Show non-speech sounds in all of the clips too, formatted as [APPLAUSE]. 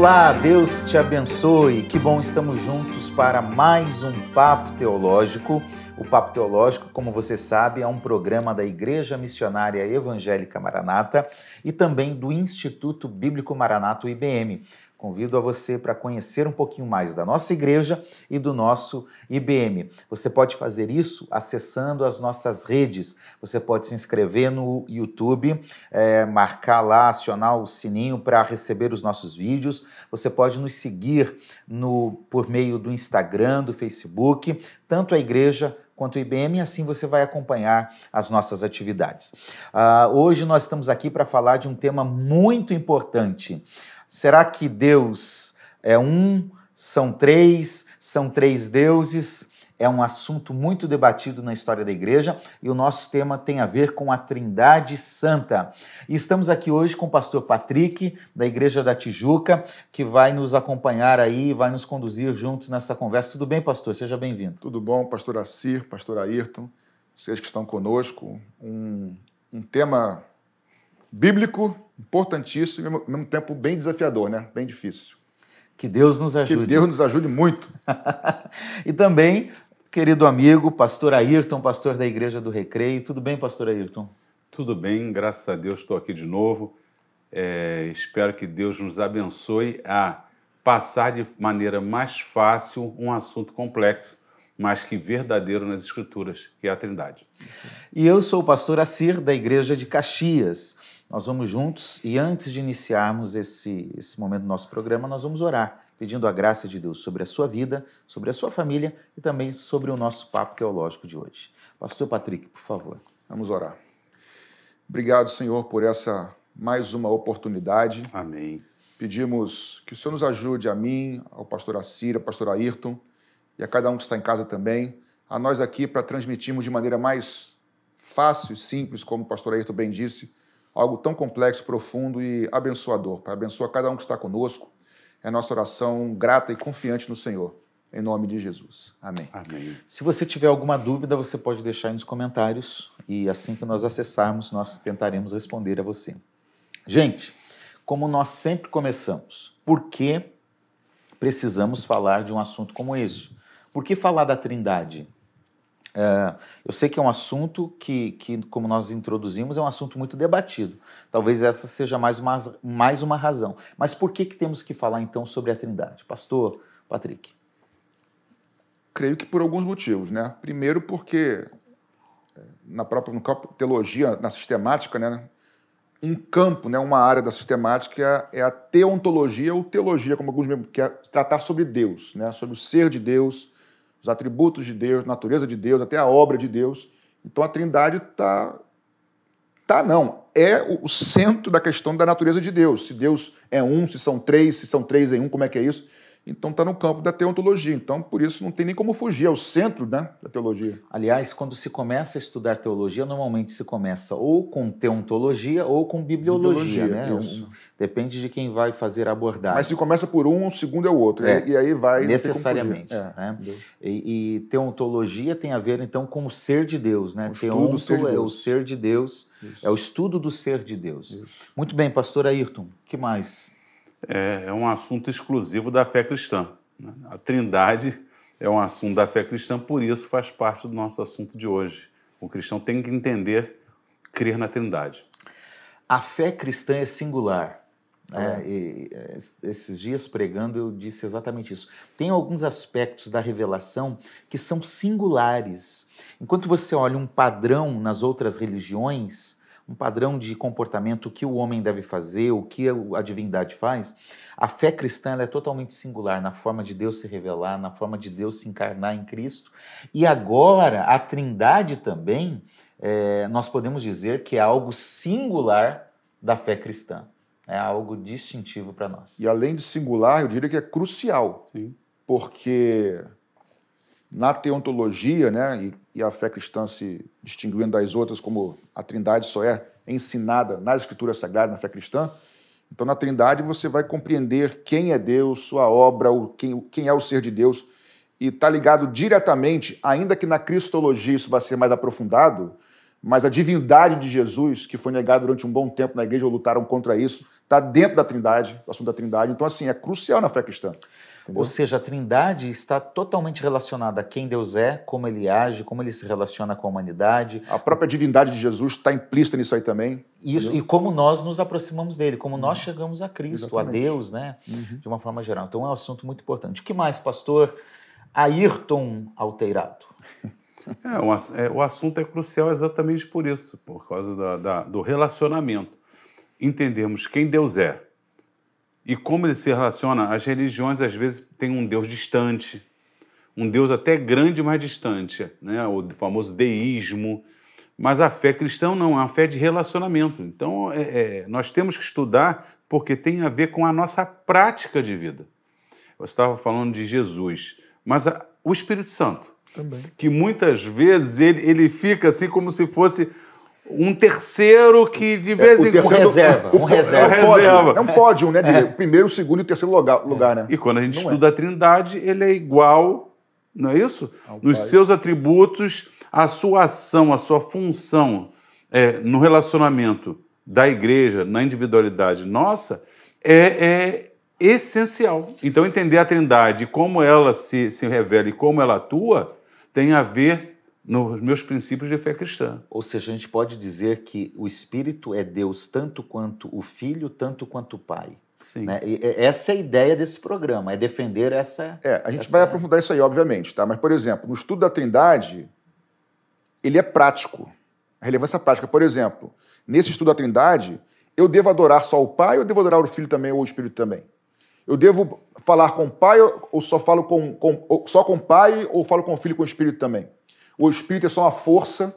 Olá, Deus te abençoe. Que bom estamos juntos para mais um Papo Teológico. O Papo Teológico, como você sabe, é um programa da Igreja Missionária Evangélica Maranata e também do Instituto Bíblico Maranata, IBM. Convido a você para conhecer um pouquinho mais da nossa igreja e do nosso IBM. Você pode fazer isso acessando as nossas redes. Você pode se inscrever no YouTube, é, marcar lá, acionar o sininho para receber os nossos vídeos. Você pode nos seguir no, por meio do Instagram, do Facebook, tanto a igreja quanto o IBM, assim você vai acompanhar as nossas atividades. Uh, hoje nós estamos aqui para falar de um tema muito importante. Será que Deus é um? São três? São três deuses? É um assunto muito debatido na história da igreja e o nosso tema tem a ver com a Trindade Santa. E estamos aqui hoje com o pastor Patrick, da Igreja da Tijuca, que vai nos acompanhar aí, vai nos conduzir juntos nessa conversa. Tudo bem, pastor? Seja bem-vindo. Tudo bom, pastor Assir, pastor Ayrton, vocês que estão conosco. Um, um tema bíblico, importantíssimo e ao mesmo tempo bem desafiador, né? Bem difícil. Que Deus nos ajude. Que Deus nos ajude muito. [LAUGHS] e também, querido amigo, pastor Ayrton, pastor da Igreja do Recreio. Tudo bem, pastor Ayrton? Tudo bem, graças a Deus estou aqui de novo. É, espero que Deus nos abençoe a passar de maneira mais fácil um assunto complexo, mas que verdadeiro nas Escrituras, que é a Trindade. E eu sou o pastor Assir, da Igreja de Caxias. Nós vamos juntos e antes de iniciarmos esse, esse momento do nosso programa, nós vamos orar, pedindo a graça de Deus sobre a sua vida, sobre a sua família e também sobre o nosso papo teológico de hoje. Pastor Patrick, por favor. Vamos orar. Obrigado, Senhor, por essa mais uma oportunidade. Amém. Pedimos que o Senhor nos ajude a mim, ao pastor Assira, ao pastor Ayrton e a cada um que está em casa também, a nós aqui para transmitirmos de maneira mais fácil e simples, como o pastor Ayrton bem disse, algo tão complexo, profundo e abençoador. Para abençoar cada um que está conosco. É nossa oração grata e confiante no Senhor. Em nome de Jesus. Amém. Amém. Se você tiver alguma dúvida, você pode deixar aí nos comentários e assim que nós acessarmos, nós tentaremos responder a você. Gente, como nós sempre começamos, por que precisamos falar de um assunto como esse? Por que falar da Trindade? É, eu sei que é um assunto que, que, como nós introduzimos, é um assunto muito debatido. Talvez essa seja mais uma, mais uma razão. Mas por que, que temos que falar então sobre a Trindade? Pastor Patrick. Creio que por alguns motivos. Né? Primeiro, porque é, na própria no campo teologia, na sistemática, né, um campo, né, uma área da sistemática é a teontologia ou teologia, como alguns que é tratar sobre Deus, né, sobre o ser de Deus os atributos de Deus, natureza de Deus, até a obra de Deus. Então a Trindade está. Tá, não. É o centro da questão da natureza de Deus. Se Deus é um, se são três, se são três em um, como é que é isso? Então está no campo da teontologia. Então, por isso, não tem nem como fugir, é o centro né, da teologia. Aliás, quando se começa a estudar teologia, normalmente se começa ou com teontologia ou com bibliologia, bibliologia né? Isso. Depende de quem vai fazer a abordagem. Mas se começa por um, o segundo é o outro. É, e aí vai. Necessariamente. É. Né? E, e, teontologia tem a ver, então, com o ser de Deus, né? Teonto ser de Deus. é o ser de Deus, isso. é o estudo do ser de Deus. Isso. Muito bem, pastor Ayrton, que mais? É, é um assunto exclusivo da fé cristã. Né? A Trindade é um assunto da fé cristã, por isso faz parte do nosso assunto de hoje. O cristão tem que entender, crer na Trindade. A fé cristã é singular. Né? E, esses dias pregando eu disse exatamente isso. Tem alguns aspectos da revelação que são singulares. Enquanto você olha um padrão nas outras religiões, um padrão de comportamento, o que o homem deve fazer, o que a divindade faz, a fé cristã é totalmente singular na forma de Deus se revelar, na forma de Deus se encarnar em Cristo. E agora, a Trindade também, é, nós podemos dizer que é algo singular da fé cristã. É algo distintivo para nós. E além de singular, eu diria que é crucial. Sim. Porque na teontologia, né, e, e, a fé cristã se distinguindo das outras, como a Trindade só é ensinada nas Escrituras Sagradas, na fé cristã, então na Trindade você vai compreender quem é Deus, sua obra, o, quem, quem é o ser de Deus, e está ligado diretamente, ainda que na cristologia isso vai ser mais aprofundado, mas a divindade de Jesus, que foi negada durante um bom tempo na igreja, lutaram contra isso, está dentro da Trindade, do assunto da Trindade. Então, assim, é crucial na fé cristã. Entendeu? Ou seja, a Trindade está totalmente relacionada a quem Deus é, como ele age, como ele se relaciona com a humanidade. A própria divindade de Jesus está implícita nisso aí também. Isso, e como nós nos aproximamos dele, como nós uhum. chegamos a Cristo, Exatamente. a Deus, né? Uhum. De uma forma geral. Então é um assunto muito importante. O que mais, pastor Ayrton Alteirado? [LAUGHS] É, o, é, o assunto é crucial exatamente por isso, por causa da, da, do relacionamento. Entendemos quem Deus é e como ele se relaciona. As religiões, às vezes, têm um Deus distante, um Deus até grande, mas distante, né? o famoso deísmo. Mas a fé cristã não, é uma fé de relacionamento. Então, é, é, nós temos que estudar porque tem a ver com a nossa prática de vida. Você estava falando de Jesus, mas a, o Espírito Santo também. Que muitas vezes ele, ele fica assim como se fosse um terceiro que de é, vez é, em quando. Reserva, um [LAUGHS] reserva. É um pódio, é um pódio né? De é. primeiro, segundo e terceiro lugar, lugar né? E quando a gente não estuda é. a Trindade, ele é igual, não é isso? Ao Nos pai. seus atributos, a sua ação, a sua função é, no relacionamento da igreja, na individualidade nossa, é, é essencial. Então, entender a Trindade, como ela se, se revela e como ela atua, tem a ver nos meus princípios de fé cristã. Ou seja, a gente pode dizer que o Espírito é Deus tanto quanto o Filho, tanto quanto o Pai. Sim. Né? E essa é a ideia desse programa, é defender essa. É, a gente essa... vai aprofundar isso aí, obviamente, tá? Mas, por exemplo, no estudo da Trindade, ele é prático. A relevância prática. Por exemplo, nesse estudo da Trindade, eu devo adorar só o Pai ou devo adorar o Filho também ou o Espírito também? Eu devo falar com o pai ou só falo com, com ou só com o pai ou falo com o filho e com o espírito também? O espírito é só uma força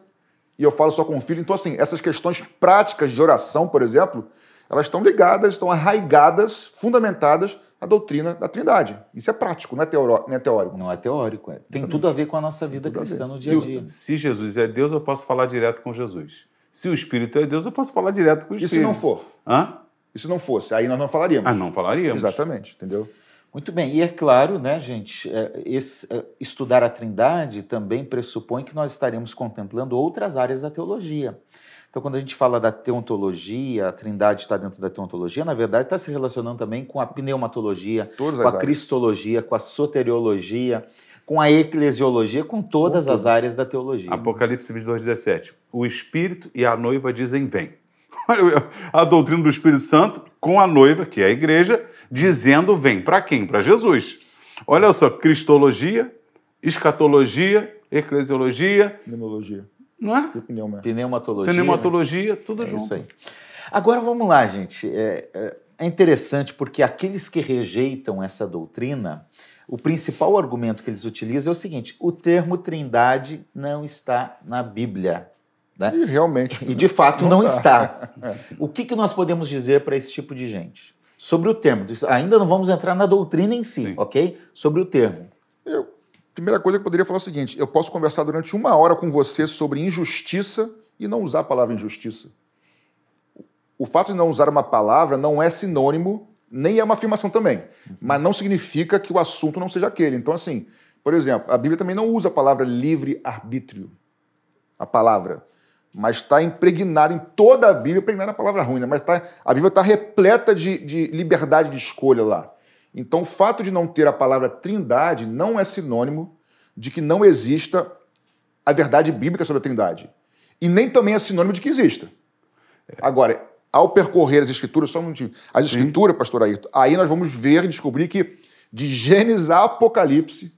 e eu falo só com o filho. Então, assim, essas questões práticas de oração, por exemplo, elas estão ligadas, estão arraigadas, fundamentadas na doutrina da Trindade. Isso é prático, não é, teoro, não é teórico. Não é teórico, é. Tem tudo a ver com a nossa vida cristã no dia a dia. Se, se Jesus é Deus, eu posso falar direto com Jesus. Se o Espírito é Deus, eu posso falar direto com o Espírito. E se não for? Hã? E se não fosse? Aí nós não falaríamos. Ah, não falaríamos. Exatamente, entendeu? Muito bem, e é claro, né, gente, é, esse, é, estudar a Trindade também pressupõe que nós estaremos contemplando outras áreas da teologia. Então, quando a gente fala da teontologia, a Trindade está dentro da teontologia, na verdade está se relacionando também com a pneumatologia, Todas com a áreas. cristologia, com a soteriologia, com a eclesiologia, com todas com as áreas da teologia. Apocalipse 22, 17. O Espírito e a noiva dizem: Vem. [LAUGHS] Olha a doutrina do Espírito Santo com a noiva, que é a igreja, dizendo vem. Para quem? Para Jesus. Olha só, cristologia, escatologia, eclesiologia. Pneumologia. Não é? Pneuma. Pneumatologia. Pneumatologia, tudo é junto. Isso aí. Agora vamos lá, gente. É, é, é interessante porque aqueles que rejeitam essa doutrina, o principal argumento que eles utilizam é o seguinte: o termo trindade não está na Bíblia. Né? E realmente. E de fato não, não está. [LAUGHS] O que, que nós podemos dizer para esse tipo de gente? Sobre o termo. Ainda não vamos entrar na doutrina em si, Sim. ok? Sobre o termo. Eu, primeira coisa que eu poderia falar é o seguinte: eu posso conversar durante uma hora com você sobre injustiça e não usar a palavra injustiça. O fato de não usar uma palavra não é sinônimo, nem é uma afirmação também, mas não significa que o assunto não seja aquele. Então, assim, por exemplo, a Bíblia também não usa a palavra livre-arbítrio. A palavra mas está impregnado em toda a Bíblia, impregnado na palavra ruim, né? mas tá, a Bíblia está repleta de, de liberdade de escolha lá. Então, o fato de não ter a palavra trindade não é sinônimo de que não exista a verdade bíblica sobre a trindade. E nem também é sinônimo de que exista. Agora, ao percorrer as escrituras, só um minutinho, as escrituras, pastor Ayrton, aí nós vamos ver e descobrir que de Gênesis a Apocalipse,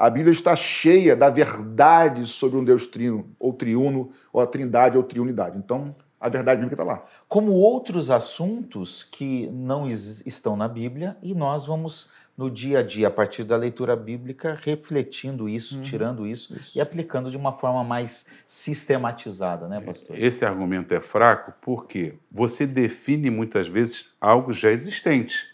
a Bíblia está cheia da verdade sobre um Deus trino, ou triuno, ou a trindade, ou triunidade. Então, a verdade bíblica está lá. Como outros assuntos que não estão na Bíblia, e nós vamos, no dia a dia, a partir da leitura bíblica, refletindo isso, uhum. tirando isso, isso, e aplicando de uma forma mais sistematizada, né, pastor? Esse argumento é fraco porque você define muitas vezes algo já existente.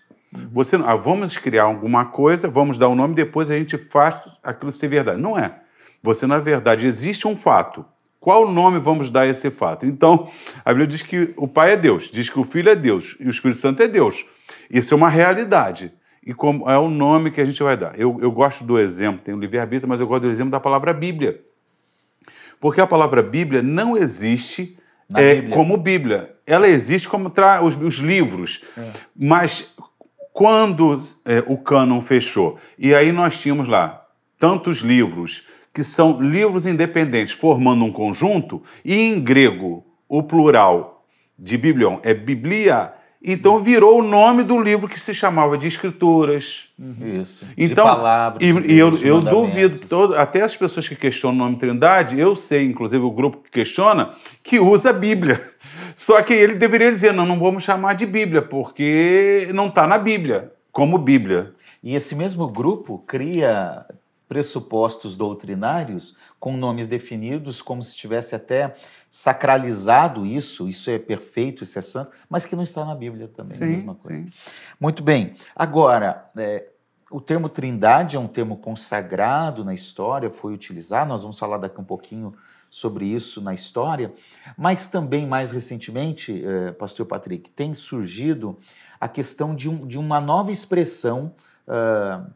Você, ah, vamos criar alguma coisa, vamos dar um nome, depois a gente faz aquilo ser verdade. Não é. Você, na verdade, existe um fato. Qual nome vamos dar a esse fato? Então, a Bíblia diz que o Pai é Deus, diz que o Filho é Deus e o Espírito Santo é Deus. Isso é uma realidade. E como é o nome que a gente vai dar. Eu, eu gosto do exemplo, tem o livre-arbítrio, mas eu gosto do exemplo da palavra Bíblia. Porque a palavra Bíblia não existe é, Bíblia. como Bíblia. Ela existe como tra os, os livros. É. Mas quando é, o cânon fechou, e aí nós tínhamos lá tantos livros que são livros independentes formando um conjunto, e em grego o plural de biblion é biblia, então virou o nome do livro que se chamava de Escrituras. Uhum. Isso. Então, de palavras, e, eu, eu duvido, todo, até as pessoas que questionam o nome Trindade, eu sei, inclusive o grupo que questiona, que usa a Bíblia. Só que ele deveria dizer: não, não vamos chamar de Bíblia, porque não está na Bíblia, como Bíblia. E esse mesmo grupo cria pressupostos doutrinários com nomes definidos, como se tivesse até sacralizado isso, isso é perfeito, isso é santo, mas que não está na Bíblia também, sim, a mesma coisa. Sim. Muito bem. Agora, é, o termo trindade é um termo consagrado na história, foi utilizado, nós vamos falar daqui um pouquinho sobre isso na história, mas também mais recentemente, é, pastor Patrick, tem surgido a questão de, um, de uma nova expressão uh,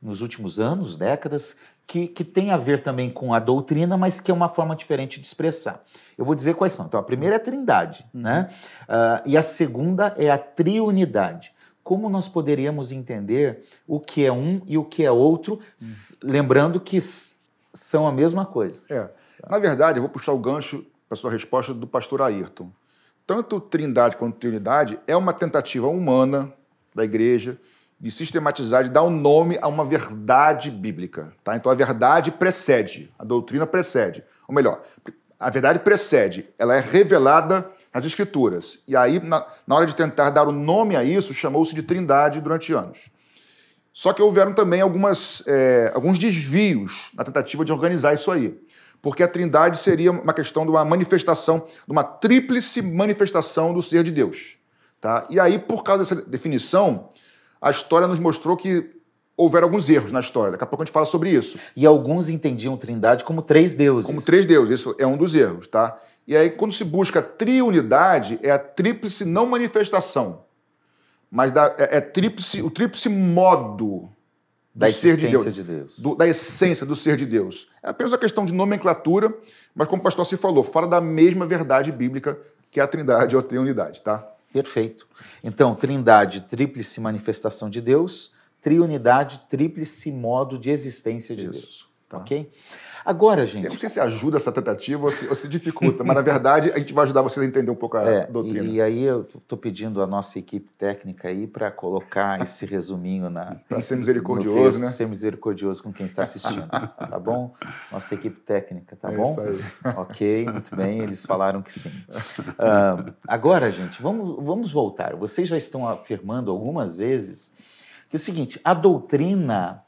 nos últimos anos, décadas, que, que tem a ver também com a doutrina, mas que é uma forma diferente de expressar. Eu vou dizer quais são. Então, a primeira é a trindade, uhum. né? Uh, e a segunda é a triunidade. Como nós poderíamos entender o que é um e o que é outro, uhum. lembrando que são a mesma coisa. É. Na verdade, eu vou puxar o gancho para a sua resposta do pastor Ayrton. Tanto trindade quanto triunidade é uma tentativa humana da igreja de sistematizar, de dar um nome a uma verdade bíblica. Tá? Então a verdade precede, a doutrina precede. Ou melhor, a verdade precede, ela é revelada nas Escrituras. E aí, na, na hora de tentar dar o um nome a isso, chamou-se de trindade durante anos. Só que houveram também algumas, é, alguns desvios na tentativa de organizar isso aí. Porque a trindade seria uma questão de uma manifestação, de uma tríplice manifestação do ser de Deus. Tá? E aí, por causa dessa definição, a história nos mostrou que houveram alguns erros na história. Daqui a pouco a gente fala sobre isso. E alguns entendiam Trindade como três deuses. Como três deuses, isso é um dos erros, tá? E aí, quando se busca triunidade, é a tríplice não manifestação, mas da, é, é tríplice, o tríplice modo da ser de Deus, de Deus. Do, da essência do ser de Deus. É apenas uma questão de nomenclatura, mas como o pastor se falou, fala da mesma verdade bíblica que é a trindade ou a triunidade, tá? Perfeito. Então, trindade, tríplice manifestação de Deus, triunidade, tríplice modo de existência de Isso, Deus. Tá. Ok? Agora, gente. Eu não sei se ajuda essa tentativa ou se, ou se dificulta, mas na verdade a gente vai ajudar vocês a entender um pouco a é, doutrina. E, e, aí eu estou pedindo a nossa equipe técnica aí para colocar esse resuminho na. [LAUGHS] para ser misericordioso, texto, né? Ser misericordioso com quem está assistindo, tá bom? Nossa equipe técnica, tá é bom? Isso aí. Ok, muito bem, eles falaram que sim. Uh, agora, gente, vamos, vamos voltar. Vocês já estão afirmando algumas vezes que é o seguinte: a doutrina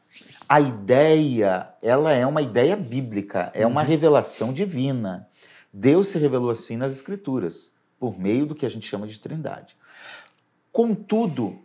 a ideia, ela é uma ideia bíblica, é uma uhum. revelação divina. Deus se revelou assim nas Escrituras, por meio do que a gente chama de trindade. Contudo,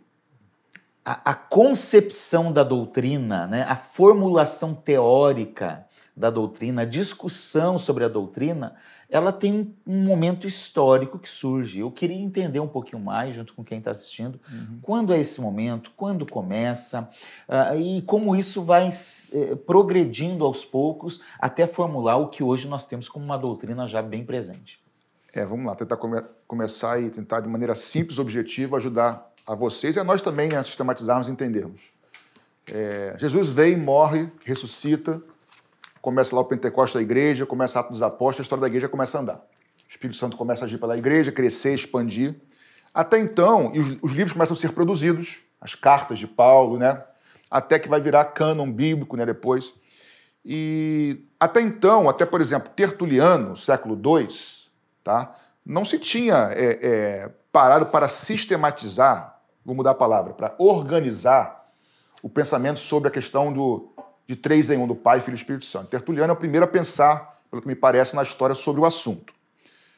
a, a concepção da doutrina, né, a formulação teórica da doutrina, a discussão sobre a doutrina, ela tem um momento histórico que surge. Eu queria entender um pouquinho mais, junto com quem está assistindo, uhum. quando é esse momento, quando começa uh, e como isso vai uh, progredindo aos poucos até formular o que hoje nós temos como uma doutrina já bem presente. É, vamos lá, tentar come começar e tentar de maneira simples, objetiva, ajudar a vocês e a nós também a sistematizarmos e entendermos. É, Jesus vem, morre, ressuscita, começa lá o Pentecostes da igreja, começa Atos dos Apóstolos, a história da igreja começa a andar. O Espírito Santo começa a agir pela igreja, crescer, expandir. Até então, os, os livros começam a ser produzidos, as cartas de Paulo, né? Até que vai virar cânon bíblico, né? Depois. E até então, até por exemplo, Tertuliano, século II, tá? não se tinha é, é, parado para sistematizar, vou mudar a palavra, para organizar o pensamento sobre a questão do, de três em um, do Pai, Filho e Espírito Santo. Tertuliano é o primeiro a pensar, pelo que me parece, na história sobre o assunto.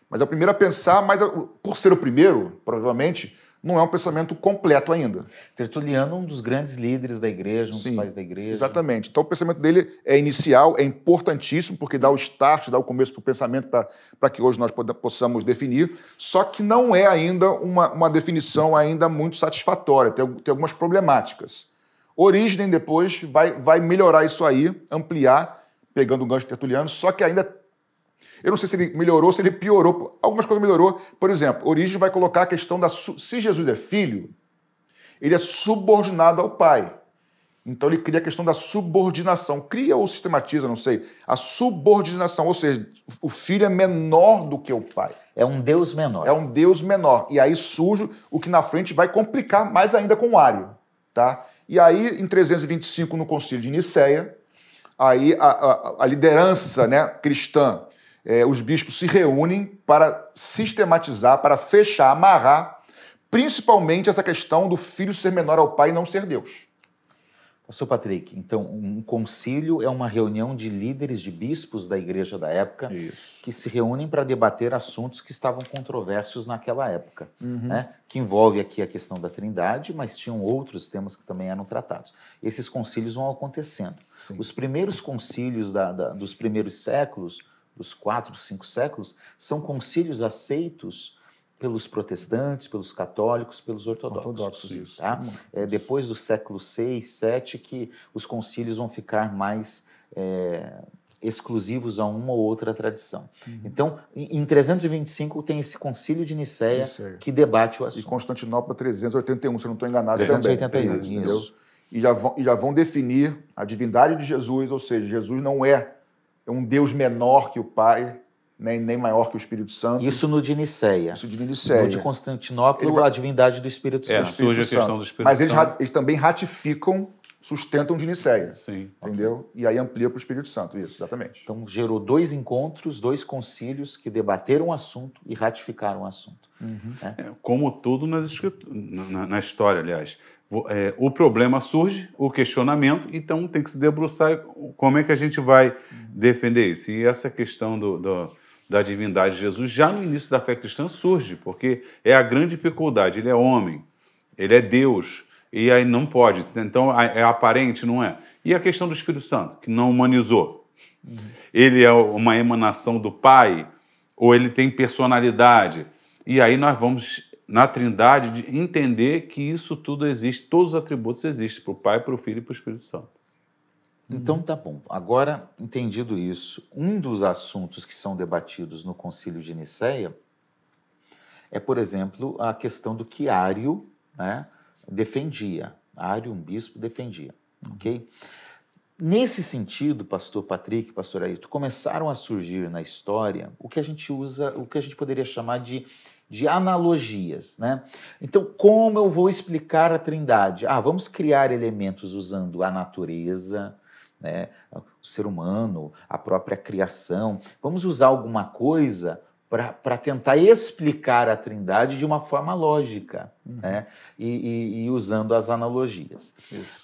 Mas é o primeiro a pensar, mas por ser o primeiro, provavelmente, não é um pensamento completo ainda. Tertuliano, um dos grandes líderes da igreja, um Sim, dos pais da igreja. Exatamente. Então o pensamento dele é inicial, é importantíssimo, porque dá o start, dá o começo para o pensamento para que hoje nós possamos definir, só que não é ainda uma, uma definição ainda muito satisfatória, tem, tem algumas problemáticas. Origem depois vai, vai melhorar isso aí, ampliar, pegando o gancho tertuliano, só que ainda Eu não sei se ele melhorou, se ele piorou. Algumas coisas melhorou. Por exemplo, Origem vai colocar a questão da. Se Jesus é filho, ele é subordinado ao Pai. Então ele cria a questão da subordinação. Cria ou sistematiza, não sei. A subordinação, ou seja, o filho é menor do que o pai. É um Deus menor. É um Deus menor. E aí surge o que na frente vai complicar mais ainda com o Ário. Tá? E aí, em 325, no concílio de Nicéia, aí a, a, a liderança né, cristã, é, os bispos se reúnem para sistematizar, para fechar, amarrar, principalmente essa questão do filho ser menor ao pai e não ser Deus. Pastor Patrick, então um concílio é uma reunião de líderes de bispos da igreja da época Isso. que se reúnem para debater assuntos que estavam controversos naquela época, uhum. né? que envolve aqui a questão da trindade, mas tinham outros temas que também eram tratados. Esses concílios vão acontecendo. Sim. Os primeiros concílios da, da, dos primeiros séculos, dos quatro, cinco séculos, são concílios aceitos pelos protestantes, pelos católicos, pelos ortodoxos. Ortodoxos, isso. Tá? É depois do século VI, VII, que os concílios vão ficar mais é, exclusivos a uma ou outra tradição. Uhum. Então, em 325 tem esse concílio de Nicéia que debate o assunto. E Constantinopla 381, se eu não estou enganado 381, também. É isso. isso. E já, vão, e já vão definir a divindade de Jesus, ou seja, Jesus não é um Deus menor que o Pai, nem, nem maior que o Espírito Santo. Isso no de Nicéia. Isso de Nicéia. No de Constantinopla, vai... a divindade do Espírito é, Santo. Surge a questão do Espírito Mas Santo. eles, eles também ratificam, sustentam de Nicéia. Sim. Entendeu? Okay. E aí amplia para o Espírito Santo, isso, exatamente. Então gerou dois encontros, dois concílios que debateram o assunto e ratificaram o assunto. Uhum. É. É, como tudo nas na, na história, aliás. É, o problema surge, o questionamento, então tem que se debruçar como é que a gente vai defender isso. E essa questão do, do da divindade de Jesus já no início da fé cristã surge, porque é a grande dificuldade. Ele é homem, ele é Deus, e aí não pode. Então é aparente, não é? E a questão do Espírito Santo, que não humanizou. Ele é uma emanação do Pai, ou ele tem personalidade. E aí nós vamos, na Trindade, entender que isso tudo existe, todos os atributos existem para o Pai, para o Filho e para o Espírito Santo. Então tá bom. Agora, entendido isso, um dos assuntos que são debatidos no Concílio de Nicéia é, por exemplo, a questão do que Ário né, defendia. Ário, um bispo, defendia. Uhum. Ok? Nesse sentido, pastor Patrick, pastor Ailton, começaram a surgir na história o que a gente usa, o que a gente poderia chamar de, de analogias, né? Então, como eu vou explicar a Trindade? Ah, vamos criar elementos usando a natureza, né? o ser humano, a própria criação. Vamos usar alguma coisa para tentar explicar a Trindade de uma forma lógica, uhum. né? E, e, e, usando as analogias.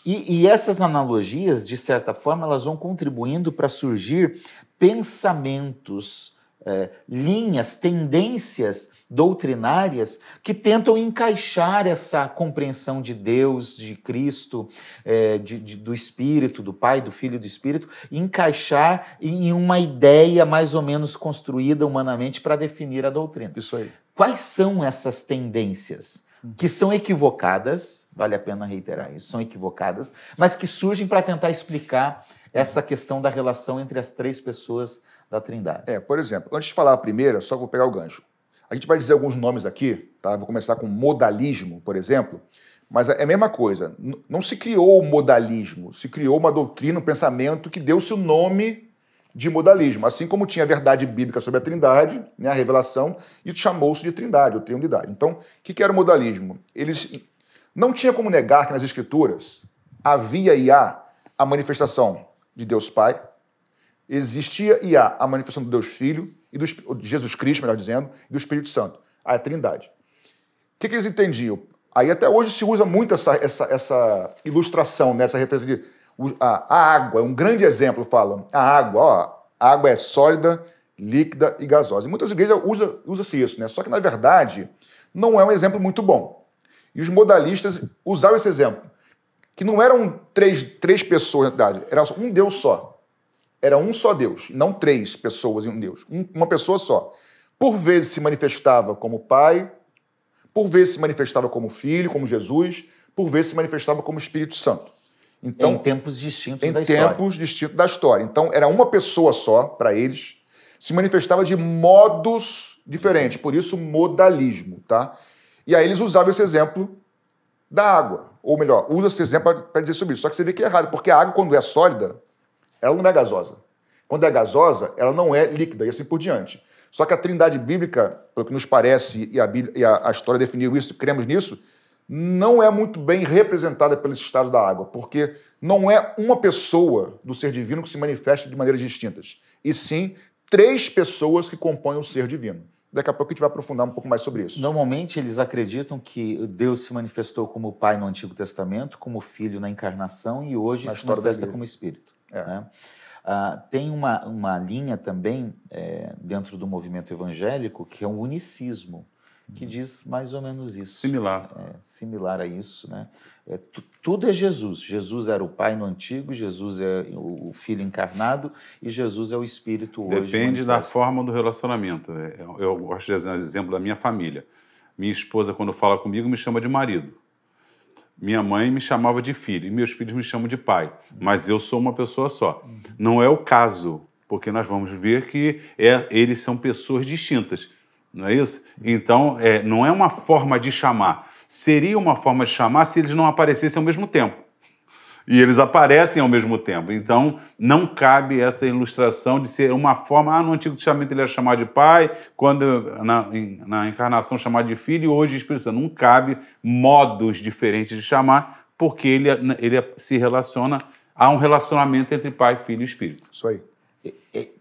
E, e, essas analogias, de certa forma, elas vão contribuindo para surgir pensamentos, é, linhas, tendências doutrinárias que tentam encaixar essa compreensão de Deus, de Cristo, é, de, de, do Espírito, do Pai, do Filho e do Espírito, encaixar em uma ideia mais ou menos construída humanamente para definir a doutrina. Isso aí. Quais são essas tendências? Que são equivocadas, vale a pena reiterar isso, são equivocadas, mas que surgem para tentar explicar essa questão da relação entre as três pessoas da Trindade. É, por exemplo, antes de falar a primeira, só vou pegar o gancho. A gente vai dizer alguns nomes aqui, tá? Vou começar com modalismo, por exemplo, mas é a mesma coisa. Não se criou o modalismo, se criou uma doutrina, um pensamento que deu-se o nome de modalismo. Assim como tinha a verdade bíblica sobre a trindade, né, a revelação, e chamou-se de trindade, ou triunidade. Então, o que era o modalismo? Eles não tinha como negar que nas escrituras havia e há a manifestação de Deus Pai, existia e há a manifestação do Deus Filho, e do de Jesus Cristo, melhor dizendo, e do Espírito Santo, a Trindade. O que, que eles entendiam? Aí até hoje se usa muito essa, essa, essa ilustração, nessa né? referência de a, a, água, é um grande exemplo, falam. A água, ó, a água é sólida, líquida e gasosa. E muitas igrejas usam usa-se isso, né? Só que, na verdade, não é um exemplo muito bom. E os modalistas usavam esse exemplo, que não eram três, três pessoas, na verdade, era um Deus só era um só Deus, não três pessoas em um Deus, uma pessoa só. Por vezes se manifestava como Pai, por vezes se manifestava como Filho, como Jesus, por vezes se manifestava como Espírito Santo. Então, em tempos distintos em da história. Em tempos distintos da história. Então, era uma pessoa só para eles, se manifestava de modos diferentes, por isso modalismo, tá? E aí eles usavam esse exemplo da água, ou melhor, usa esse exemplo para dizer sobre isso. Só que você vê que é errado, porque a água, quando é sólida, ela não é gasosa. Quando é gasosa, ela não é líquida, e assim por diante. Só que a trindade bíblica, pelo que nos parece, e a, Bíblia, e a, a história definiu isso, cremos nisso, não é muito bem representada pelos estados da água, porque não é uma pessoa do ser divino que se manifesta de maneiras distintas, e sim três pessoas que compõem o ser divino. Daqui a pouco a gente vai aprofundar um pouco mais sobre isso. Normalmente eles acreditam que Deus se manifestou como Pai no Antigo Testamento, como Filho na encarnação e hoje na se manifesta como Espírito. É. Né? Ah, tem uma, uma linha também é, dentro do movimento evangélico que é o unicismo que diz mais ou menos isso. Similar. É, similar a isso, né? É, tudo é Jesus. Jesus era o Pai no Antigo, Jesus é o Filho encarnado e Jesus é o Espírito hoje. Depende da forma do relacionamento. É, eu gosto de dar exemplo da minha família. Minha esposa, quando fala comigo, me chama de marido. Minha mãe me chamava de filho e meus filhos me chamam de pai. Mas eu sou uma pessoa só. Não é o caso, porque nós vamos ver que é, eles são pessoas distintas não é isso? Então, é, não é uma forma de chamar. Seria uma forma de chamar se eles não aparecessem ao mesmo tempo. E eles aparecem ao mesmo tempo. Então, não cabe essa ilustração de ser uma forma. Ah, no Antigo Testamento ele era chamado de pai, quando na, na encarnação chamado de filho, e hoje Espírito Santo. Não cabe modos diferentes de chamar, porque ele, ele se relaciona. Há um relacionamento entre pai, filho e espírito. Isso aí.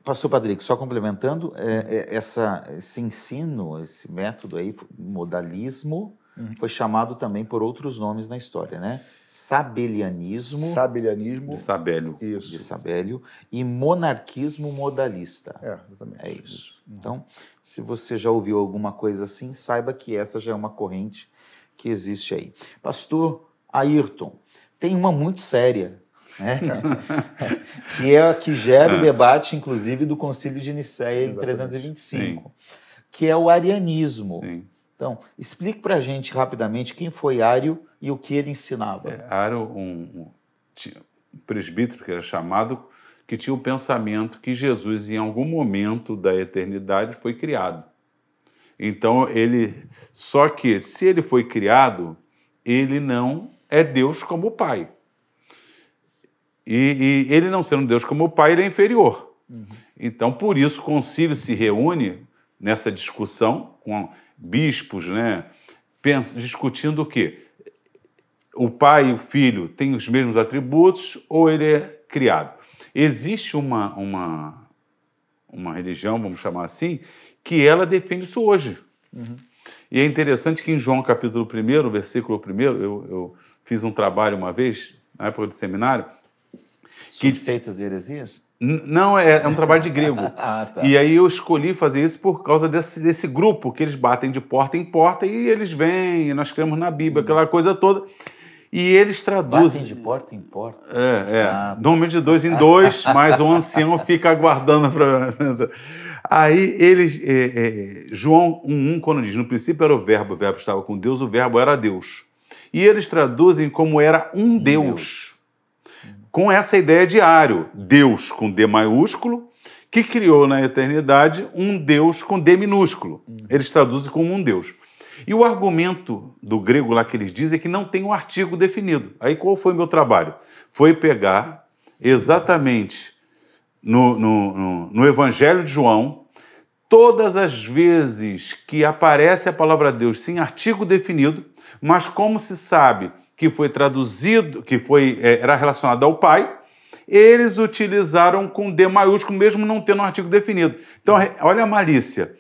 Pastor Patrick, só complementando, é, é, essa, esse ensino, esse método aí, modalismo, uhum. foi chamado também por outros nomes na história, né? Sabelianismo. Sabelianismo. De Sabélio. Isso. De Sabélio. E monarquismo modalista. É, exatamente. É isso. isso. Uhum. Então, se você já ouviu alguma coisa assim, saiba que essa já é uma corrente que existe aí. Pastor Ayrton, tem uma muito séria né? [LAUGHS] que é a que gera o é. debate, inclusive, do Concílio de Nicéia em 325, Sim. que é o arianismo. Sim. Então, explique para a gente rapidamente quem foi Ário e o que ele ensinava. É, Ário, um, um presbítero que era chamado, que tinha o pensamento que Jesus, em algum momento da eternidade, foi criado. Então, ele. Só que, se ele foi criado, ele não é Deus como Pai. E, e, ele não sendo Deus como o Pai, ele é inferior. Uhum. Então, por isso, o concílio se reúne nessa discussão com bispos, né, pensa, discutindo o quê? O pai e o filho têm os mesmos atributos ou ele é criado? Existe uma, uma, uma religião, vamos chamar assim, que ela defende isso hoje. Uhum. E é interessante que em João capítulo 1, versículo 1, eu, eu fiz um trabalho uma vez, na época do seminário, que... Subseitas e heresias? Não, é, é, um trabalho de grego. [LAUGHS] ah, tá. E aí eu escolhi fazer isso por causa desse, desse grupo, que eles batem de porta em porta e eles vêm, e nós cremos na Bíblia, aquela coisa toda. E eles traduzem. Batem de porta em porta? É, é. Ah, tá. Normalmente de dois em dois, mas o ancião fica aguardando para. [LAUGHS] Aí eles. É, é, João 1,1, quando diz: No princípio era o Verbo, o Verbo estava com Deus, o Verbo era Deus. E eles traduzem como era um Deus. Deus com essa ideia de Deus com D maiúsculo, que criou na eternidade um Deus com D minúsculo. Eles traduzem como um Deus. E o argumento do grego lá que eles dizem é que não tem um artigo definido. Aí qual foi o meu trabalho? Foi pegar exatamente no, no, no, no Evangelho de João, todas as vezes que aparece a palavra Deus sem artigo definido, mas como se sabe que foi traduzido, que foi é, era relacionado ao Pai, eles utilizaram com D maiúsculo, mesmo não tendo um artigo definido. Então, olha a malícia.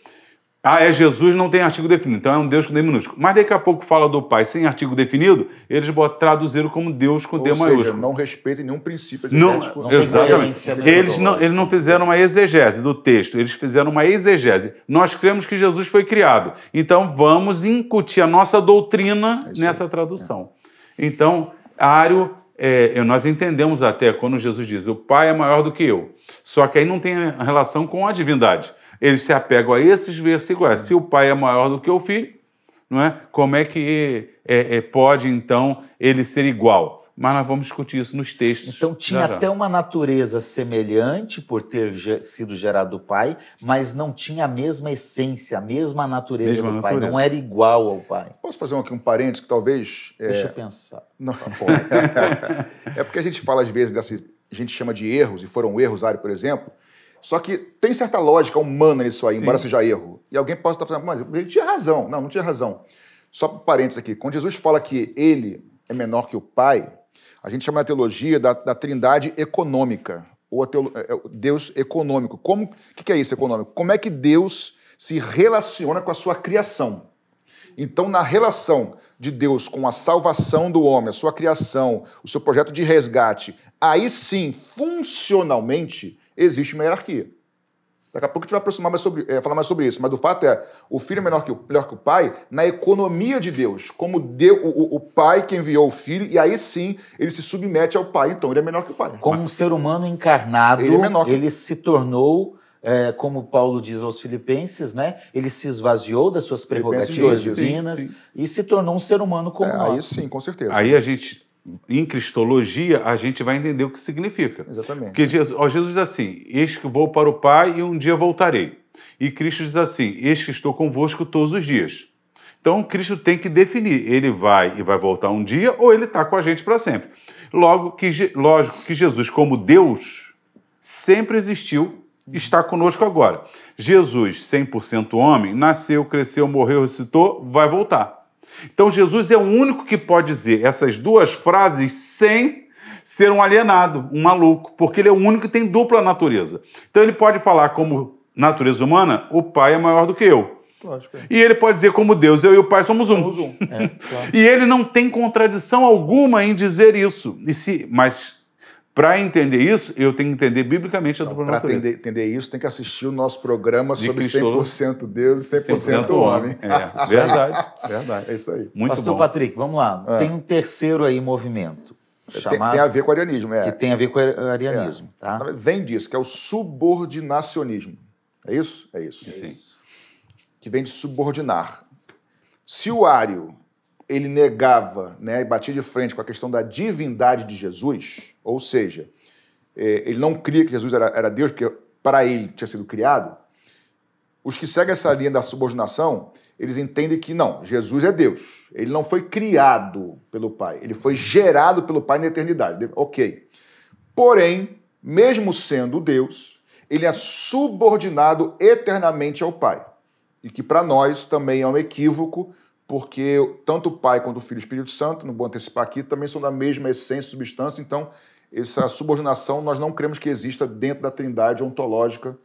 Ah, é Jesus, não tem artigo definido, então é um Deus com D minúsculo. Mas daqui a pouco fala do Pai sem artigo definido, eles traduziram como Deus com Ou D seja, maiúsculo. não respeitam nenhum princípio não, não Exatamente. Eles não, eles não fizeram uma exegese do texto, eles fizeram uma exegese. Nós cremos que Jesus foi criado, então vamos incutir a nossa doutrina é nessa tradução. É. Então, Ário, é, nós entendemos até quando Jesus diz: o Pai é maior do que eu. Só que aí não tem relação com a divindade. Eles se apegam a esses versículos. Se o Pai é maior do que o Filho, não é? Como é que é, é, pode, então, ele ser igual? Mas nós vamos discutir isso nos textos. Então tinha já, já. até uma natureza semelhante por ter sido gerado do Pai, mas não tinha a mesma essência, a mesma natureza mesma do natureza. Pai, não era igual ao Pai. Posso fazer aqui um parênteses que talvez... É, Deixa é... eu pensar. Não, [LAUGHS] é porque a gente fala às vezes dessa... A gente chama de erros, e foram erros, Ari, por exemplo, só que tem certa lógica humana nisso aí, Sim. embora seja erro. E alguém pode estar falando, mas ele tinha razão. Não, não tinha razão. Só para parênteses aqui, quando Jesus fala que ele é menor que o Pai, a gente chama na teologia da, da trindade econômica, ou teolo, é, é, Deus econômico. Como O que é isso, econômico? Como é que Deus se relaciona com a sua criação? Então, na relação de Deus com a salvação do homem, a sua criação, o seu projeto de resgate, aí sim, funcionalmente, existe uma hierarquia. Daqui a pouco a gente vai aproximar mais sobre, é, falar mais sobre isso, mas o fato é, o filho é menor que o, melhor que o pai na economia de Deus, como Deus, o, o, pai que enviou o filho, e aí sim ele se submete ao pai, então ele é menor que o pai. Como um ser humano encarnado, ele, é menor que... ele se tornou é, como Paulo diz aos Filipenses, né? Ele se esvaziou das suas prerrogativas divinas sim, sim. e se tornou um ser humano como é, nós. Aí sim, com certeza. Aí a gente em cristologia, a gente vai entender o que significa. Exatamente. Porque Jesus, Jesus diz assim: Eis que vou para o Pai e um dia voltarei. E Cristo diz assim: Eis que estou convosco todos os dias. Então, Cristo tem que definir: ele vai e vai voltar um dia ou ele está com a gente para sempre. Logo que, lógico que Jesus, como Deus, sempre existiu, está conosco agora. Jesus, 100% homem, nasceu, cresceu, morreu, ressuscitou, vai voltar. Então Jesus é o único que pode dizer essas duas frases sem ser um alienado, um maluco, porque ele é o único que tem dupla natureza. Então ele pode falar como natureza humana, o pai é maior do que eu. Lógico. E ele pode dizer como Deus, eu e o pai somos um. Somos um. É, claro. [LAUGHS] e ele não tem contradição alguma em dizer isso. E se, mas para entender isso, eu tenho que entender biblicamente a dupla Para entender, entender, isso, tem que assistir o nosso programa De sobre Cristo, 100% Deus e 100%, 100% homem. É, verdade, [LAUGHS] verdade. É isso aí. Muito Pastor bom. Patrick, vamos lá. É. Tem um terceiro aí movimento. Chamado, tem, tem, a ver com o arianismo, é. Que tem a ver com o arianismo, é. tá? Vem disso, que é o subordinacionismo. É isso? É isso. Sim. Que vem de subordinar. Se o ário ele negava né, e batia de frente com a questão da divindade de Jesus, ou seja, é, ele não cria que Jesus era, era Deus, porque para ele tinha sido criado, os que seguem essa linha da subordinação, eles entendem que não, Jesus é Deus. Ele não foi criado pelo Pai, ele foi gerado pelo Pai na eternidade. Ok. Porém, mesmo sendo Deus, ele é subordinado eternamente ao Pai. E que para nós também é um equívoco, porque tanto o Pai quanto o Filho e o Espírito Santo, não vou antecipar aqui, também são da mesma essência e substância, então essa subordinação nós não cremos que exista dentro da trindade ontológica.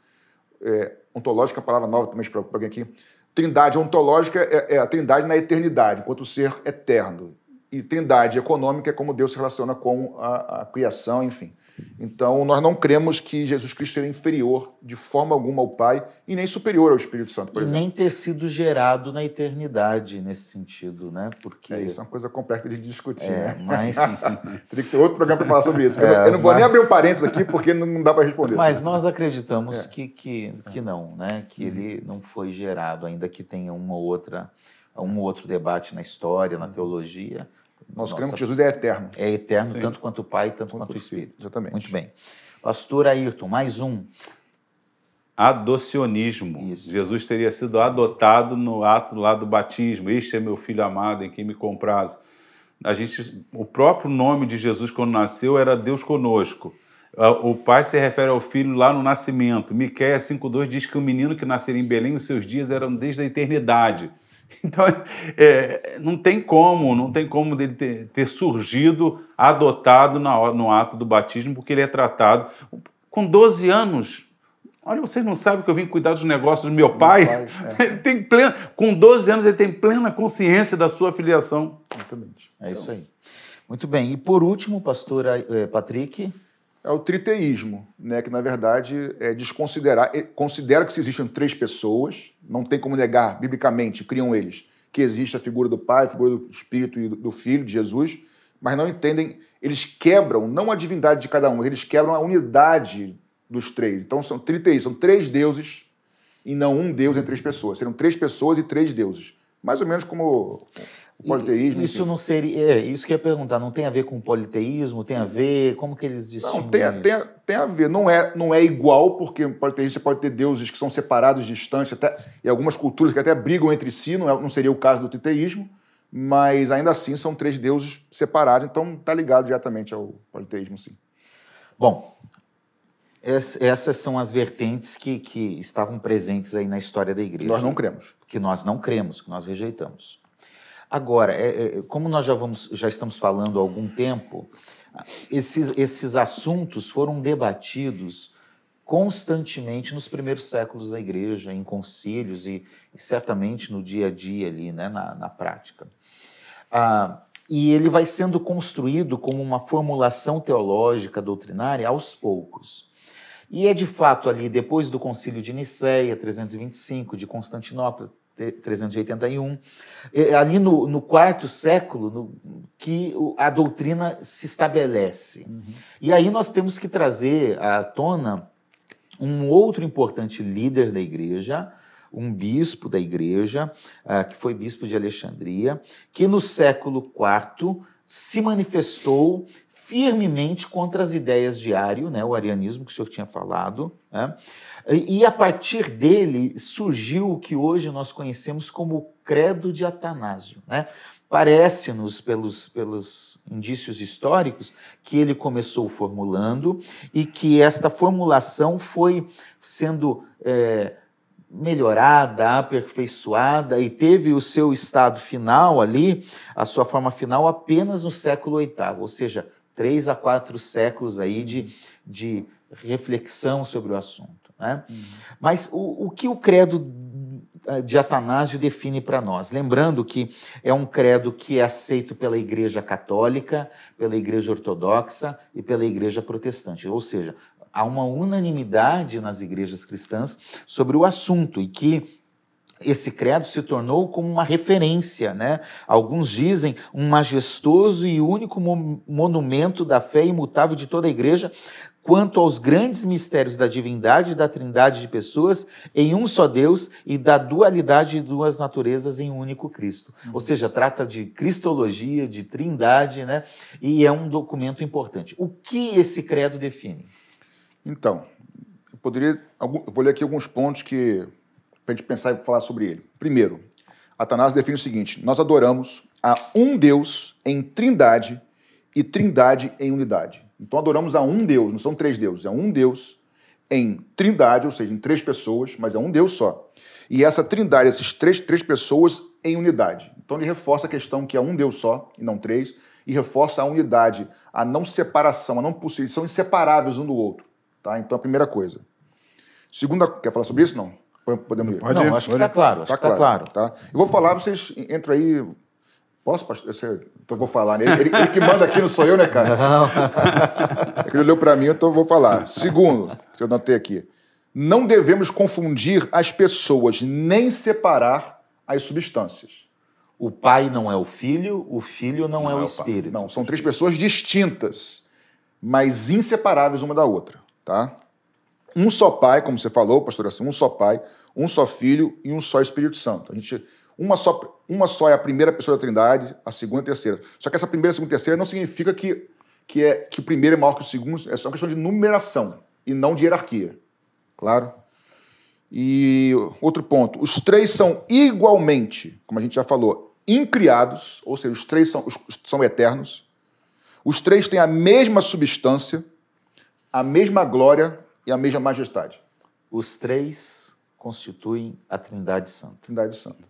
É, ontológica é a palavra nova também para alguém aqui. Trindade ontológica é, é, a trindade na eternidade, enquanto ser eterno. E trindade econômica é como Deus se relaciona com a, a criação, enfim. Então, nós não cremos que Jesus Cristo seja inferior de forma alguma ao Pai e nem superior ao Espírito Santo, por exemplo. Nem ter sido gerado na eternidade nesse sentido, né? Porque... É, isso é uma coisa complexa de discutir, é, né? Mas... [LAUGHS] Teria que ter outro programa para falar sobre isso. É, eu, não, eu não vou nem abrir um parênteses aqui porque não dá para responder. Mas nós acreditamos é. que, que, que não, né? Que uhum. ele não foi gerado, ainda que tenha uma outra, um outro debate na história, na uhum. teologia nós Nossa, cremos que Jesus é eterno. É eterno, Sim. tanto quanto o Pai, tanto quanto, quanto o Espírito. Exatamente. Muito bem. Pastor Ayrton, mais um. Adocionismo. Isso. Jesus teria sido adotado no ato lá do batismo. Este é meu filho amado em quem me compraz. A gente, o próprio nome de Jesus quando nasceu era Deus conosco. Ah, o pai se refere ao filho lá no nascimento. Miqueias 5:2 diz que o menino que nasceria em Belém, os seus dias eram desde a eternidade. [LAUGHS] Então, é, não tem como, não tem como dele ter, ter surgido adotado na, no ato do batismo, porque ele é tratado com 12 anos. Olha, vocês não sabem que eu vim cuidar dos negócios do meu pai? Meu pai é. [LAUGHS] ele tem plena, com 12 anos, ele tem plena consciência da sua filiação. Exatamente. É isso aí. Muito bem. E por último, pastor eh, Patrick é o triteísmo, né, que na verdade é desconsiderar, considera que se existem três pessoas, não tem como negar biblicamente, criam eles, que existe a figura do Pai, a figura do Espírito e do Filho de Jesus, mas não entendem, eles quebram não a divindade de cada um, eles quebram a unidade dos três. Então são triteísmos, são três deuses e não um Deus em três pessoas. Serão três pessoas e três deuses. Mais ou menos como o politeísmo. Isso enfim. não seria. É, isso que eu ia perguntar, não tem a ver com politeísmo? Tem a ver? Como que eles distinguem Não, tem, a- isso? tem, tem a ver. Não é, não é igual, porque politeísmo você pode ter deuses que são separados, distantes, até, e algumas culturas que até brigam entre si, não, é- não seria o caso do triteísmo, mas ainda assim são três deuses separados, então está ligado diretamente ao politeísmo, sim. Bom, es- essas são as vertentes que, que estavam presentes aí na história da igreja. Nós não cremos. que nós não cremos, que nós rejeitamos. Agora, é- é, como nós já, vamos, já estamos falando há algum tempo, esses, esses assuntos foram debatidos constantemente nos primeiros séculos da igreja, em concílios e, e certamente no dia a dia ali, né, na, na prática. Ah, e ele vai sendo construído como uma formulação teológica doutrinária aos poucos. E é de fato ali, depois do concílio de Nicéia, 325, de Constantinopla, 381, é ali no, no quarto século no- que a doutrina se estabelece. E aí nós temos que trazer à tona um outro importante líder da igreja, um bispo da igreja, ah, que foi bispo de Alexandria, que no século IV se manifestou firmemente contra as ideias de Ario, né, o arianismo que o senhor tinha falado, né, e a partir dele surgiu o que hoje nós conhecemos como o credo de Atanásio. Né? Parece-nos, pelos, pelos indícios históricos, que ele começou formulando e que esta formulação foi sendo eh, melhorada, aperfeiçoada e teve o seu estado final ali, a sua forma final, apenas no século VIII, ou seja, três a quatro séculos aí de, de reflexão sobre o assunto. Né? Mas o, o que o credo eh, de Atanásio define para nós? Lembrando que é um credo que é aceito pela Igreja Católica, pela Igreja Ortodoxa e pela Igreja Protestante, ou seja, há uma unanimidade nas igrejas cristãs sobre o assunto e que esse credo se tornou como uma referência, né? Alguns dizem um majestoso e único mo- monumento da fé imutável de toda a igreja quanto aos grandes mistérios da divindade e da trindade de pessoas em um só Deus e da dualidade de duas naturezas em um único Cristo. Ou seja, trata de cristologia, de trindade, né? E é um documento importante. O que esse credo define? Então, eu poderia. eu vou ler aqui alguns pontos que. Para a gente pensar e falar sobre ele. Primeiro, Atanásio define o seguinte: nós adoramos a um Deus em trindade e trindade em unidade. Então adoramos a um Deus, não são três deuses, é um Deus em trindade, ou seja, em três pessoas, mas é um Deus só. E essa trindade, essas três, três pessoas em unidade. Então ele reforça a questão que é um Deus só, e não três, e reforça a unidade, a não separação, a não possível, são inseparáveis um do outro. Tá? Então a primeira coisa. Segunda, quer falar sobre isso? Não? Podemos ir. Pode Não, acho que pode está claro, acho que está claro. Tá? Eu vou falar, vocês entram aí. Posso, pastor? Você- Então eu vou falar. né? Ele, ele- ele que manda aqui, não sou eu, né, cara? [LAUGHS] É que [LAUGHS] ele olhou para mim, então eu vou falar. Segundo, que eu notei aqui. Não devemos confundir as pessoas, nem separar as substâncias. O pai não é o filho, o filho não, Não é é o o pai. espírito. Não, são três pessoas distintas, mas inseparáveis uma da outra, tá? Um só pai, como você falou, pastor, assim, um só pai, um só filho e um só Espírito Santo. A gente, uma só, uma só é a primeira pessoa da Trindade, a segunda e a terceira. Só que essa primeira, segunda e terceira não significa que, que, é, que o primeiro é maior que o segundo, é só uma questão de numeração e não de hierarquia. Claro? E outro ponto, os três são igualmente, como a gente já falou, incriados, ou seja, os três são, os- são eternos. Os três têm a mesma substância, a mesma glória e a mesma majestade. Os três constituem a Trindade Santa. Trindade Santa.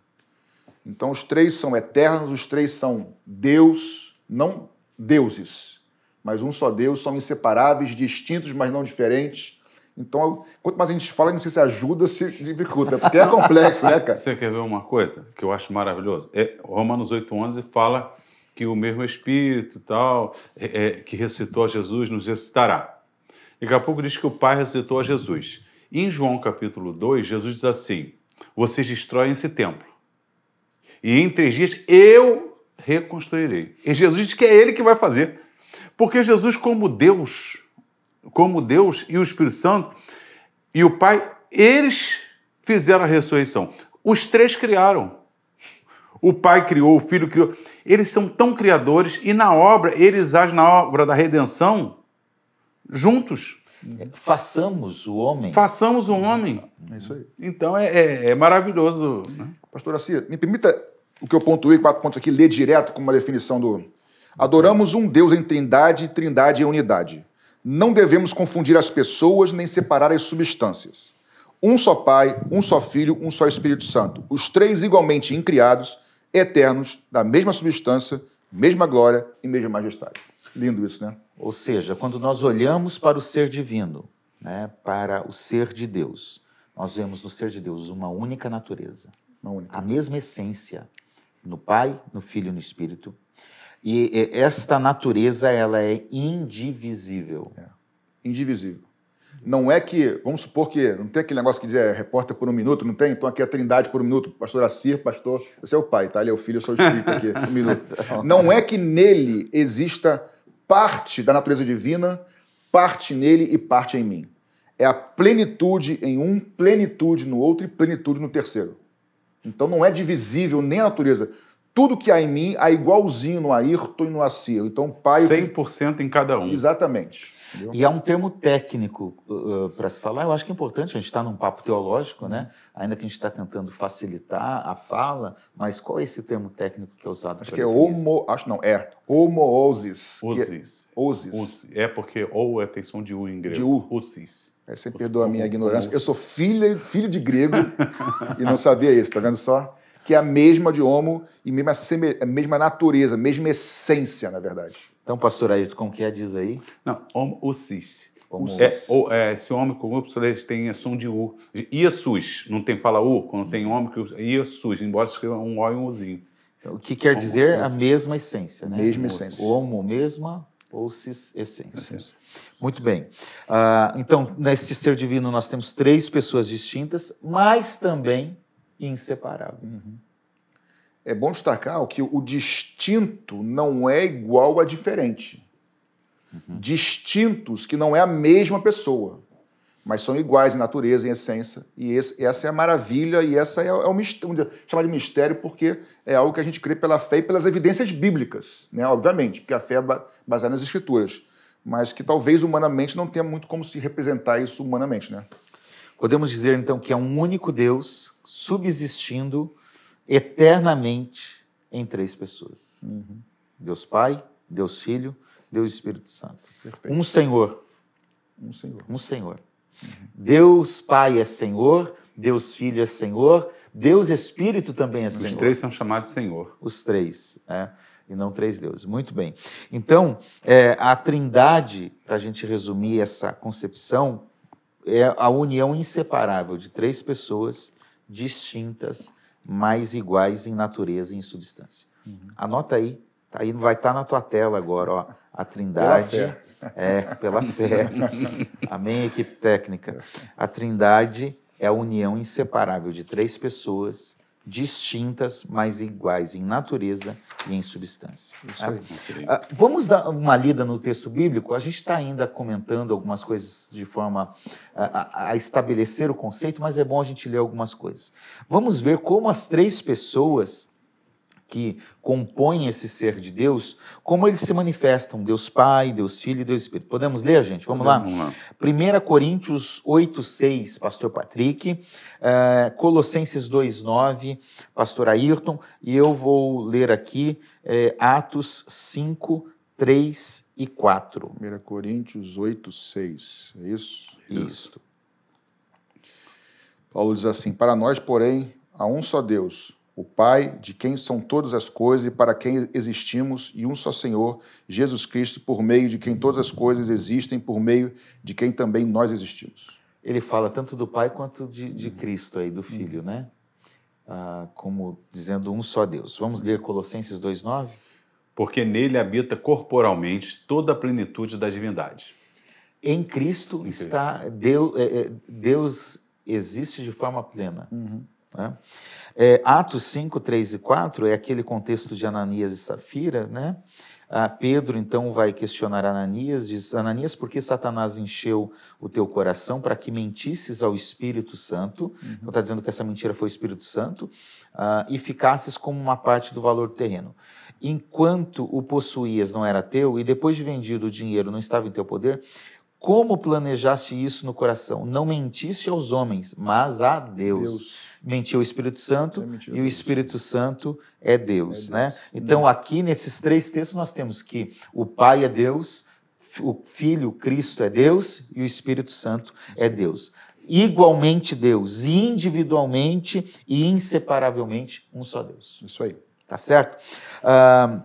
Então, os três são eternos, os três são Deus, não deuses, mas um só Deus, são inseparáveis, distintos, mas não diferentes. Então, quanto mais a gente fala, não sei se ajuda ou se dificulta, porque é complexo, né, cara? [LAUGHS] Você quer ver uma coisa que eu acho maravilhoso? É, Romanos 8,11 fala que o mesmo Espírito tal, é, é, que ressuscitou a Jesus, nos ressuscitará. Daqui a pouco diz que o Pai ressuscitou a Jesus. E em João capítulo 2, Jesus diz assim: Vocês destroem esse templo. E em três dias eu reconstruirei. E Jesus diz que é Ele que vai fazer. Porque Jesus, como Deus, como Deus e o Espírito Santo e o Pai, eles fizeram a ressurreição. Os três criaram. O Pai criou, o Filho criou. Eles são tão criadores e na obra, eles agem na obra da redenção juntos. Façamos o homem. Façamos o homem. É isso aí. Então é, é- é maravilhoso. né? Pastor Assia, me permita o que eu pontuei, quatro pontos aqui, ler direto com uma definição do. Adoramos um Deus em trindade, trindade e unidade. Não devemos confundir as pessoas nem separar as substâncias. Um só Pai, um só Filho, um só Espírito Santo. Os três igualmente incriados, eternos, da mesma substância, mesma glória e mesma majestade. Lindo isso, né? Ou seja, quando nós olhamos para o ser divino, né, para o ser de Deus, nós vemos no ser de Deus uma única natureza, Uma única. a mesma essência no Pai, no Filho e no Espírito. E esta natureza ela é indivisível. indivisível. Não é que, vamos supor que, não tem aquele negócio que diz é, repórter por um minuto, não tem? Então aqui é a trindade por um minuto, pastor Assir, pastor, esse é o pai, tá? Ele é o filho, eu sou o espírito aqui, um minuto. [LAUGHS] Não é que nele exista parte da natureza divina, parte nele e parte em mim. É a plenitude em um, plenitude no outro e plenitude no terceiro. Então não é divisível nem a natureza. Tudo que há em mim há igualzinho no Ayrton e no Assir. Então o pai... 100% em cada um. Exatamente. Entendeu? E há um termo técnico para se falar, eu acho que é importante, a gente está num papo teológico, né? ainda que a gente está tentando facilitar a fala, mas qual é esse termo técnico que é usado? Acho que é homo, acho não, é homoousis. que é-. É porque ou é tem som de U em grego. De U. É, você perdoa a minha ignorância. Eu sou filho, filho de grego [LAUGHS] e não sabia isso, tá vendo só? Que é a mesma de homo e mesma, a mesma natureza, mesma essência, na verdade. Então, pastor Ayrton, como que é? Diz aí. Não, homo usis. Homo É, usis. ou, é, esse homem com U, eles têm som de U. Iasus, não tem fala U, quando tem homem que usa. Iasus, embora escreva um O e um Uzinho. Então, o que quer Homo dizer a mesma essência, né? Mesma essência. Homo, mesma, ou cis, essência. Muito bem. Ah, então, nesse ser divino, nós temos três pessoas distintas, mas também inseparáveis. É bom destacar que o distinto não é igual a diferente. Distintos que não é a mesma pessoa, mas são iguais em natureza, em essência. E esse- essa é a maravilha e essa é, é o mistério, chamar de mistério porque é algo que a gente crê pela fé e pelas evidências bíblicas, né? obviamente, porque a fé é ba- baseada nas escrituras, mas que talvez humanamente não tenha muito como se representar isso humanamente, né? Podemos dizer, então, que é um único Deus subsistindo eternamente em três pessoas: Deus Pai, Deus Filho, Deus Espírito Santo. Perfeito. Um Senhor, Um Senhor. um Senhor. Deus Pai é Senhor, Deus Filho é Senhor, Deus Espírito também é Os Senhor. três são chamados Senhor. Os três, né? e não três deuses. Muito bem. Então, é, a trindade, para a gente resumir essa concepção, é a união inseparável de três pessoas distintas, mas iguais em natureza e em substância. Anota aí, tá aí, vai estar na tua tela agora, ó, a trindade. fé. É, pela fé. [LAUGHS] Amém, equipe técnica. A trindade é a união inseparável de três pessoas distintas, mas iguais em natureza e em substância. Isso aí. Ah, vamos dar uma lida no texto bíblico? A gente está ainda comentando algumas coisas de forma a, a- a estabelecer o conceito, mas é bom a gente ler algumas coisas. Vamos ver como as três pessoas que compõem esse ser de Deus, como eles se manifestam, Deus Pai, Deus Filho e Deus Espírito. Podemos ler, gente? Vamos lá? Vamos lá. 1 Coríntios 8, 6, pastor Patrick, eh, Colossenses 2, 9, pastor Ayrton, e eu vou ler aqui eh, Atos 5, 3 e 4. 1 Coríntios 8, 6. É isso? Isso. Paulo diz assim: Para nós, porém, há um só Deus, o Pai, de quem são todas as coisas e para quem existimos, e um só Senhor, Jesus Cristo, por meio de quem todas as coisas existem, por meio de quem também nós existimos. Ele fala tanto do Pai quanto de, de Cristo aí, do Filho, né? Ah, como dizendo um só Deus. Vamos ler Colossenses 2, 9? Porque nele habita corporalmente toda a plenitude da divindade. Em Cristo está Deus, é, é, Deus existe de forma plena. Né? É, Atos 5, 3 e 4 é aquele contexto de Ananias e Safira, né? Ah, Pedro então vai questionar Ananias, diz: Ananias, por que Satanás encheu o teu coração para que mentisses ao Espírito Santo? Uhum. Então está dizendo que essa mentira foi o Espírito Santo ah, e ficasses como uma parte do valor do terreno. Enquanto o possuías não era teu e depois de vendido o dinheiro não estava em teu poder, como planejaste isso no coração? Não mentiste aos homens, mas a Deus. Deus. Mentiu o Espírito Santo e o Espírito Santo é Deus, é né? Deus. né? Então, aqui nesses três textos nós temos que o Pai é Deus, o Filho, Cristo é Deus e o Espírito Santo é Deus. Igualmente Deus, individualmente e inseparavelmente um só Deus. Isso aí. Tá certo? Ah,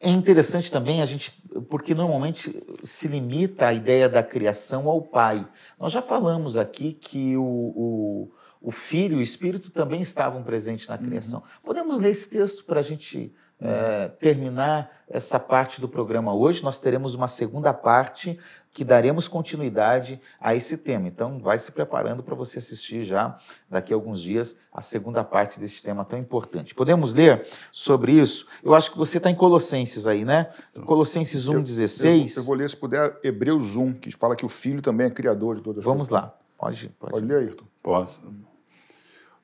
é interessante também a gente, porque normalmente se limita a ideia da criação ao pai. Nós já falamos aqui que o, o, o filho e o espírito também estavam presentes na criação. Uhum. Podemos ler esse texto para a gente é, terminar essa parte do programa hoje. Nós teremos uma segunda parte que daremos continuidade a esse tema. Então, vai se preparando para você assistir já daqui a alguns dias a segunda parte desse tema tão importante. Podemos ler sobre isso? Eu acho que você está em Colossenses aí, né? Colossenses 1,16. Eu, eu, eu, vou ler, se puder, Hebreus 1, que fala que o Filho também é criador de todas as Vamos coisas. Vamos lá. Pode, pode. pode ler, Ayrton. Posso.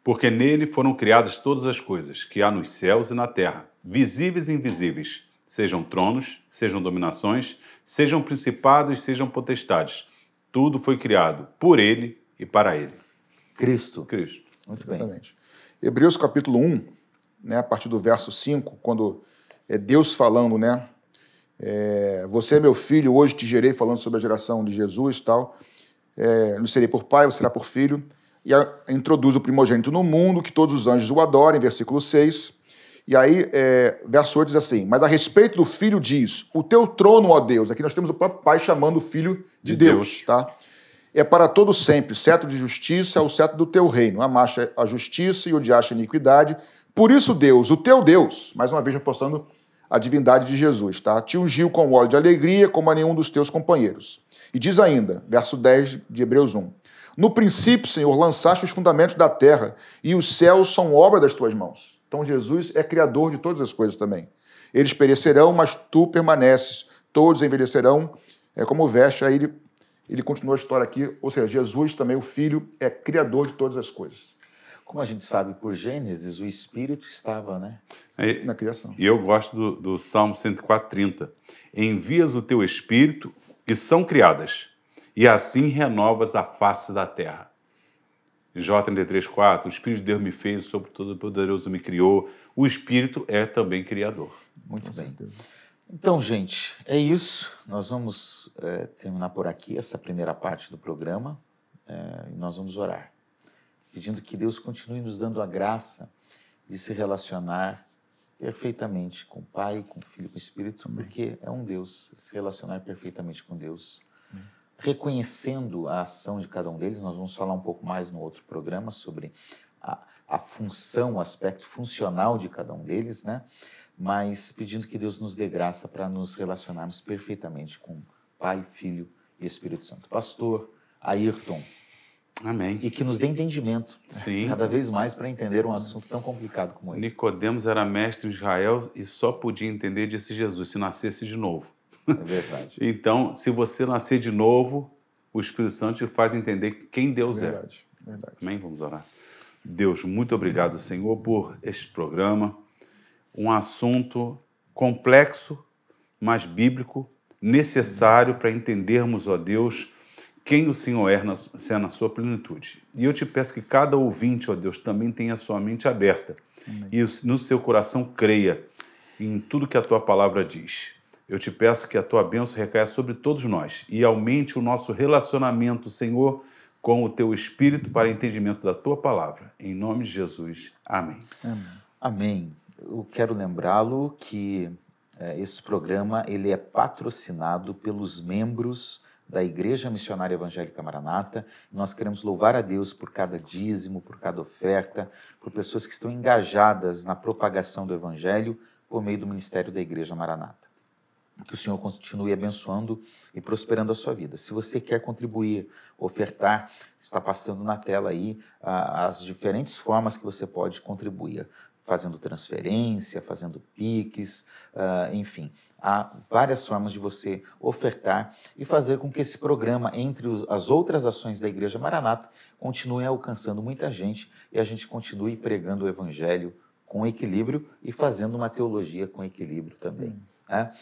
Porque nele foram criadas todas as coisas, que há nos céus e na terra visíveis e invisíveis, sejam tronos, sejam dominações, sejam principados, sejam potestades. Tudo foi criado por ele e para ele. Cristo. Cristo. Muito bem. Exatamente. Hebreus capítulo 1, né, a partir do verso 5, quando é Deus falando, né? É, você é meu filho, hoje te gerei, falando sobre a geração de Jesus e tal. É, lhe serei por pai, você será por filho. E a, introduz o primogênito no mundo, que todos os anjos o adorem, versículo 6. E aí, é, verso 8 diz assim: Mas a respeito do filho diz: O teu trono, ó Deus. Aqui nós temos o próprio Pai chamando o filho de, de Deus, Deus, tá? É para todo sempre, cetro de justiça é o cetro do teu reino. Amaste a justiça e odiaste a iniquidade. Por isso, Deus, o teu Deus, mais uma vez reforçando a divindade de Jesus, tá? Te ungiu com óleo de alegria, como a nenhum dos teus companheiros. E diz ainda, verso 10 de Hebreus 1: No princípio, Senhor, lançaste os fundamentos da terra, e os céus são obra das tuas mãos. Então Jesus é criador de todas as coisas também. Eles perecerão, mas tu permaneces. Todos envelhecerão, é como veste. Aí ele, ele continua a história aqui, ou seja, Jesus também, o Filho, é criador de todas as coisas. Como a gente sabe por Gênesis, o Espírito estava né? É, na criação. E eu gosto do, do Salmo 104,30. Envias o teu Espírito e são criadas, e assim renovas a face da terra. Jó 33,4, o Espírito de Deus me fez, sobre todo poderoso me criou. O Espírito é também criador. Muito Com bem. Certeza. Então, gente, é isso. Nós vamos é, terminar por aqui essa primeira parte do programa é, e nós vamos orar, pedindo que Deus continue nos dando a graça de se relacionar perfeitamente com o Pai, com o Filho, com o Espírito, porque é um Deus, se relacionar perfeitamente com Deus reconhecendo a ação de cada um deles. Nós vamos falar um pouco mais no outro programa sobre a, a função, o aspecto funcional de cada um deles, né? Mas pedindo que Deus nos dê graça para nos relacionarmos perfeitamente com Pai, Filho e Espírito Santo. Pastor Ayrton. Amém. E que nos dê entendimento. Sim. Cada vez mais para entender um assunto tão complicado como esse. Nicodemos era mestre em Israel e só podia entender, disse Jesus, se nascesse de novo. É verdade. [LAUGHS] então, se você nascer de novo, o Espírito Santo te faz entender quem Deus é. verdade, é. Verdade. Amém? Vamos orar. Deus, muito obrigado, Senhor, por este programa. Um assunto complexo, mas bíblico, necessário para entendermos, ó Deus, quem o Senhor é na, é na sua plenitude. E eu te peço que cada ouvinte, ó Deus, também tenha a sua mente aberta Amém. e no seu coração creia em tudo que a tua palavra diz. Eu te peço que a tua bênção recaia sobre todos nós e aumente o nosso relacionamento, Senhor, com o teu Espírito para entendimento da tua palavra. Em nome de Jesus. Amém. Amém. Amém. Eu quero lembrá-lo que é, esse programa ele é patrocinado pelos membros da Igreja Missionária Evangélica Maranata. Nós queremos louvar a Deus por cada dízimo, por cada oferta, por pessoas que estão engajadas na propagação do Evangelho por meio do ministério da Igreja Maranata. Que o Senhor continue abençoando e prosperando a sua vida. Se você quer contribuir, ofertar, está passando na tela aí ah, as diferentes formas que você pode contribuir, fazendo transferência, fazendo piques, ah, enfim. Há várias formas de você ofertar e fazer com que esse programa, entre os, as outras ações da Igreja Maranata, continue alcançando muita gente e a gente continue pregando o Evangelho com equilíbrio e fazendo uma teologia com equilíbrio também. Né?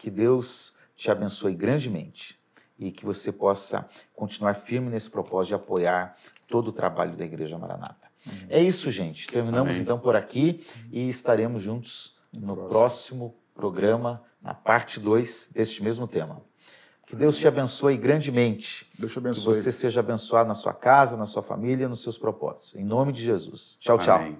Que Deus te abençoe grandemente e que você possa continuar firme nesse propósito de apoiar todo o trabalho da Igreja Maranata. Uhum. É isso, gente. Terminamos Amém. então por aqui e estaremos juntos no próximo, próximo programa, na parte 2 deste mesmo tema. Que Deus te abençoe grandemente. Deus te abençoe. Que você seja abençoado na sua casa, na sua família, nos seus propósitos. Em nome de Jesus. Tchau, tchau. Amém.